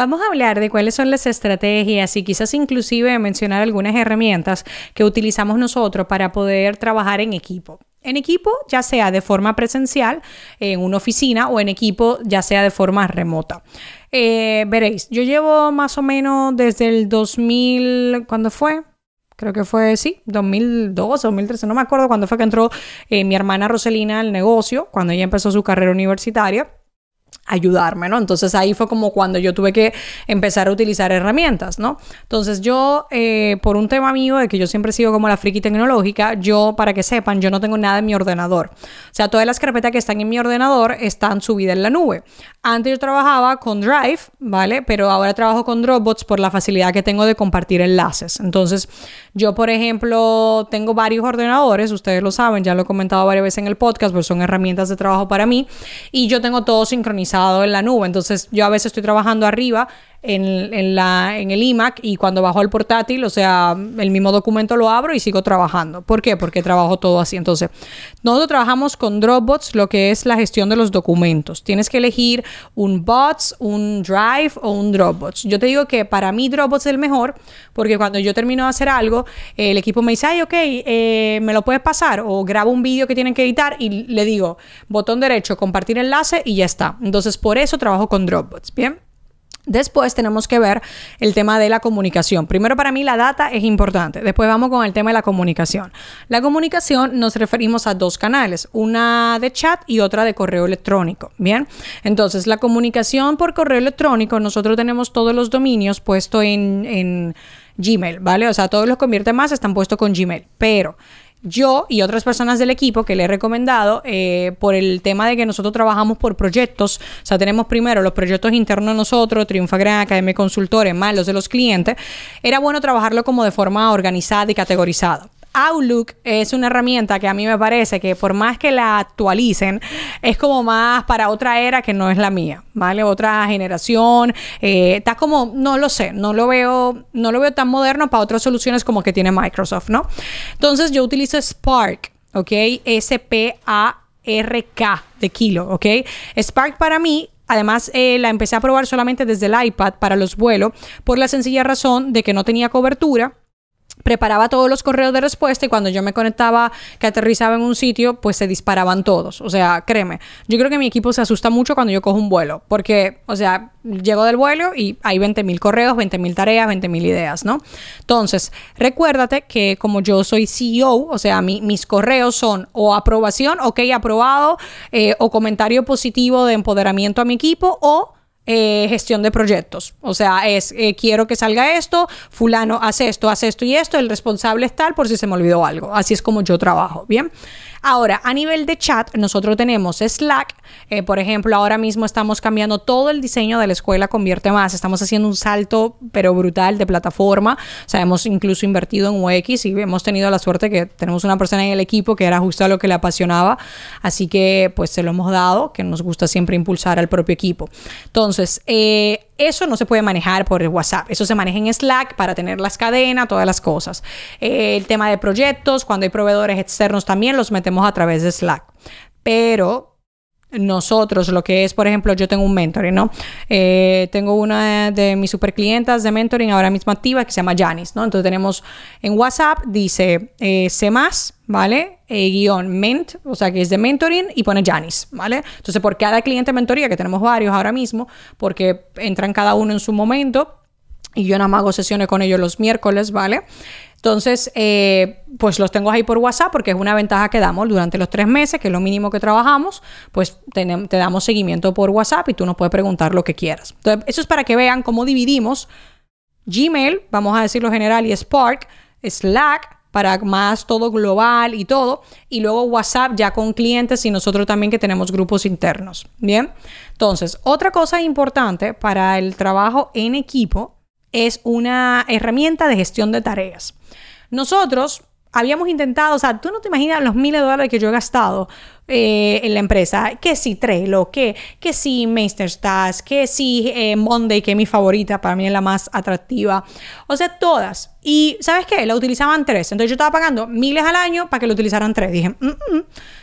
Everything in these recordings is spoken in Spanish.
Vamos a hablar de cuáles son las estrategias y quizás inclusive mencionar algunas herramientas que utilizamos nosotros para poder trabajar en equipo. En equipo, ya sea de forma presencial, en una oficina o en equipo, ya sea de forma remota. Eh, veréis, yo llevo más o menos desde el 2000, ¿cuándo fue? Creo que fue, sí, 2002, 2013, no me acuerdo cuándo fue que entró eh, mi hermana Roselina al negocio, cuando ella empezó su carrera universitaria ayudarme, ¿no? Entonces ahí fue como cuando yo tuve que empezar a utilizar herramientas, ¿no? Entonces yo, eh, por un tema mío de que yo siempre sigo como la friki tecnológica, yo, para que sepan, yo no tengo nada en mi ordenador. O sea, todas las carpetas que están en mi ordenador están subidas en la nube. Antes yo trabajaba con Drive, ¿vale? Pero ahora trabajo con Dropbox por la facilidad que tengo de compartir enlaces. Entonces, yo, por ejemplo, tengo varios ordenadores, ustedes lo saben, ya lo he comentado varias veces en el podcast, porque son herramientas de trabajo para mí, y yo tengo todo sincronizado en la nube. Entonces, yo a veces estoy trabajando arriba en, la, en el iMac y cuando bajo el portátil, o sea, el mismo documento lo abro y sigo trabajando. ¿Por qué? Porque trabajo todo así. Entonces, nosotros trabajamos con Dropbox, lo que es la gestión de los documentos. Tienes que elegir un Bots, un Drive o un Dropbox. Yo te digo que para mí Dropbox es el mejor porque cuando yo termino de hacer algo, el equipo me dice, ay, ok, eh, me lo puedes pasar o grabo un vídeo que tienen que editar y le digo, botón derecho, compartir enlace y ya está. Entonces, por eso trabajo con Dropbox. Bien. Después tenemos que ver el tema de la comunicación. Primero para mí la data es importante. Después vamos con el tema de la comunicación. La comunicación nos referimos a dos canales, una de chat y otra de correo electrónico. Bien, entonces la comunicación por correo electrónico, nosotros tenemos todos los dominios puestos en, Gmail, ¿vale? O sea, todos los convierte más están puestos con Gmail, pero yo y otras personas del equipo que le he recomendado eh, por el tema de que nosotros trabajamos por proyectos, o sea, tenemos primero los proyectos internos nosotros, Triunfa Gran Academia Consultores, más los de los clientes, era bueno trabajarlo como de forma organizada y categorizada. Outlook es una herramienta que a mí me parece que por más que la actualicen, es como más para otra era que no es la mía, ¿vale? Otra generación. Eh, está como, no lo sé, no lo veo, no lo veo tan moderno para otras soluciones como que tiene Microsoft, ¿no? Entonces yo utilizo Spark, ¿ok? S-P-A-R-K de kilo, ¿ok? Spark para mí Además, eh, la empecé a probar solamente desde el iPad para los vuelos por la sencilla razón de que no tenía cobertura preparaba todos los correos de respuesta y cuando yo me conectaba, que aterrizaba en un sitio, pues se disparaban todos. O sea, créeme, yo creo que mi equipo se asusta mucho cuando yo cojo un vuelo, porque, o sea, llego del vuelo y hay 20.000 correos, 20.000 tareas, 20.000 ideas, ¿no? Entonces, recuérdate que como yo soy CEO, o sea, mis correos son o aprobación, ok, aprobado, eh, o comentario positivo de empoderamiento a mi equipo, o eh, gestión de proyectos. O sea, es eh, quiero que salga esto, fulano hace esto, hace esto y esto, el responsable es tal por si se me olvidó algo. Así es como yo trabajo, ¿bien? Ahora, a nivel de chat, nosotros tenemos Slack. Eh, por ejemplo, ahora mismo estamos cambiando todo el diseño de la escuela Convierte Más. Estamos haciendo un salto, pero brutal, de plataforma. O sea, hemos incluso invertido en UX y hemos tenido la suerte que tenemos una persona en el equipo que era justo a lo que le apasionaba. Así que, pues, se lo hemos dado, que nos gusta siempre impulsar al propio equipo. Entonces, eh, eso no se puede manejar por WhatsApp. Eso se maneja en Slack para tener las cadenas, todas las cosas. Eh, el tema de proyectos, cuando hay proveedores externos también los metemos a través de Slack. Pero nosotros, lo que es, por ejemplo, yo tengo un mentoring, ¿no? Eh, tengo una de mis super clientas de mentoring ahora mismo activa que se llama Janis, ¿no? Entonces tenemos en WhatsApp, dice eh, C ¿vale? Eh, guion ment, o sea que es de mentoring y pone Janis, ¿vale? Entonces por cada cliente mentoría, que tenemos varios ahora mismo, porque entran cada uno en su momento, y yo nada más hago sesiones con ellos los miércoles, ¿vale? Entonces, eh, pues los tengo ahí por WhatsApp porque es una ventaja que damos durante los tres meses, que es lo mínimo que trabajamos, pues te, te damos seguimiento por WhatsApp y tú nos puedes preguntar lo que quieras. Entonces, eso es para que vean cómo dividimos Gmail, vamos a decirlo general, y Spark, Slack, para más todo global y todo, y luego WhatsApp ya con clientes y nosotros también que tenemos grupos internos. Bien, entonces, otra cosa importante para el trabajo en equipo es una herramienta de gestión de tareas. Nosotros habíamos intentado, o sea, tú no te imaginas los miles de dólares que yo he gastado eh, en la empresa, que si Trello, que, que si Task, que si eh, Monday, que es mi favorita, para mí es la más atractiva, o sea, todas. Y ¿sabes qué? La utilizaban tres, entonces yo estaba pagando miles al año para que lo utilizaran tres. Dije, mm, mm,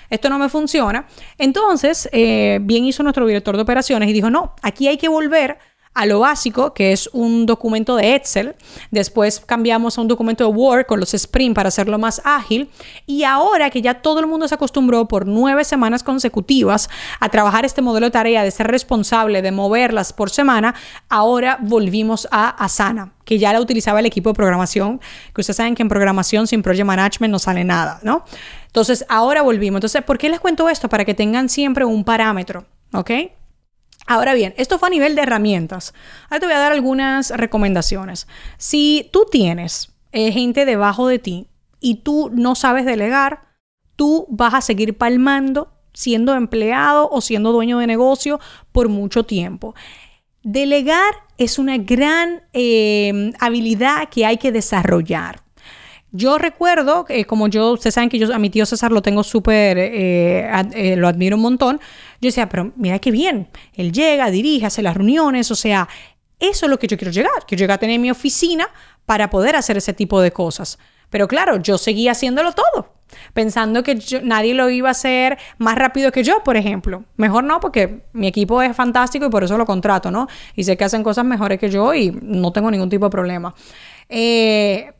esto no me funciona. Entonces, eh, bien hizo nuestro director de operaciones y dijo, no, aquí hay que volver a lo básico, que es un documento de Excel. Después cambiamos a un documento de Word con los sprint para hacerlo más ágil. Y ahora que ya todo el mundo se acostumbró por nueve semanas consecutivas a trabajar este modelo de tarea, de ser responsable, de moverlas por semana, ahora volvimos a Asana que ya la utilizaba el equipo de programación, que ustedes saben que en programación sin project management no sale nada, ¿no? Entonces, ahora volvimos. Entonces, ¿por qué les cuento esto? Para que tengan siempre un parámetro, ¿ok? Ahora bien, esto fue a nivel de herramientas. Ahora te voy a dar algunas recomendaciones. Si tú tienes eh, gente debajo de ti y tú no sabes delegar, tú vas a seguir palmando siendo empleado o siendo dueño de negocio por mucho tiempo. Delegar es una gran eh, habilidad que hay que desarrollar. Yo recuerdo, eh, como yo, ustedes saben que yo a mi tío César lo tengo súper, eh, eh, lo admiro un montón, yo decía, pero mira qué bien, él llega, dirige, hace las reuniones, o sea, eso es lo que yo quiero llegar, que yo llegue a tener mi oficina para poder hacer ese tipo de cosas. Pero claro, yo seguía haciéndolo todo, pensando que nadie lo iba a hacer más rápido que yo, por ejemplo. Mejor no, porque mi equipo es fantástico y por eso lo contrato, ¿no? Y sé que hacen cosas mejores que yo y no tengo ningún tipo de problema.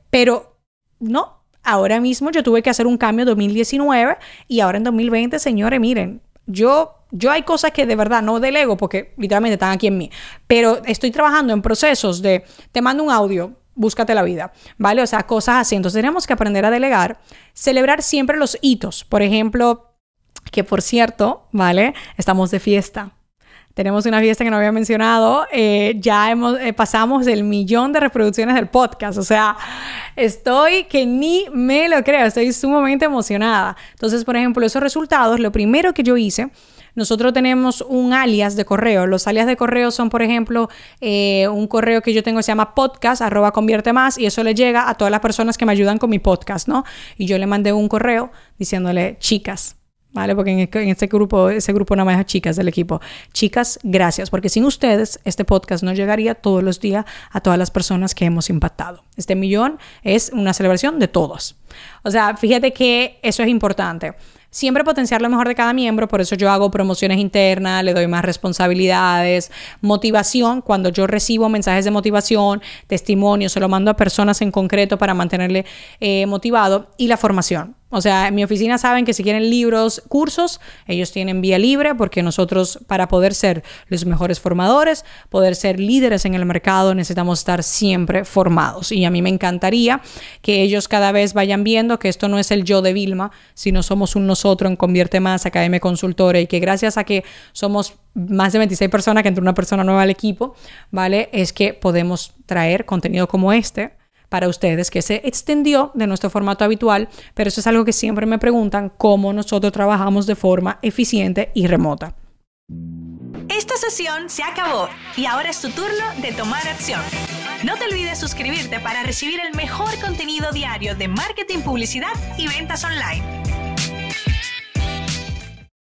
pero no, ahora mismo yo tuve que hacer un cambio en 2019 y ahora en 2020, señores, miren, yo yo hay cosas que de verdad no delego porque literalmente están aquí en mí, pero estoy trabajando en procesos de te mando un audio, búscate la vida, ¿vale? O sea, cosas así. Entonces tenemos que aprender a delegar, celebrar siempre los hitos. Por ejemplo, que por cierto, ¿vale? Estamos de fiesta. Tenemos una fiesta que no había mencionado. Eh, ya hemos, eh, pasamos el millón de reproducciones del podcast. O sea, estoy que ni me lo creo. Estoy sumamente emocionada. Entonces, por ejemplo, esos resultados, lo primero que yo hice nosotros tenemos un alias de correo. Los alias de correo son, por ejemplo, eh, un correo que yo tengo que se llama podcast, arroba convierte más, y eso le llega a todas las personas que me ayudan con mi podcast, ¿no? Y yo le mandé un correo diciéndole, chicas, ¿vale? Porque en, este grupo, ese grupo nada más chicas del equipo. Chicas, gracias, porque sin ustedes este podcast no llegaría todos los días a todas las personas que hemos impactado. Este millón es una celebración de todos. O sea, fíjate que eso es importante siempre potenciar lo mejor de cada miembro, por eso yo hago promociones internas, le doy más responsabilidades, motivación, cuando yo recibo mensajes de motivación, testimonios, se lo mando a personas en concreto para mantenerle eh, motivado y la formación. O sea, en mi oficina saben que si quieren libros, cursos, ellos tienen vía libre porque nosotros para poder ser los mejores formadores, poder ser líderes en el mercado, necesitamos estar siempre formados. Y a mí me encantaría que ellos cada vez vayan viendo que esto no es el yo de Vilma, sino somos un nosotros en Convierte Más, Academia Consultora y que gracias a que somos más de 26 personas, que entró una persona nueva al equipo, ¿vale? Es que podemos traer contenido como este para ustedes que se extendió de nuestro formato habitual, pero eso es algo que siempre me preguntan, cómo nosotros trabajamos de forma eficiente y remota. Esta sesión se acabó y ahora es tu turno de tomar acción. No te olvides suscribirte para recibir el mejor contenido diario de marketing, publicidad y ventas online.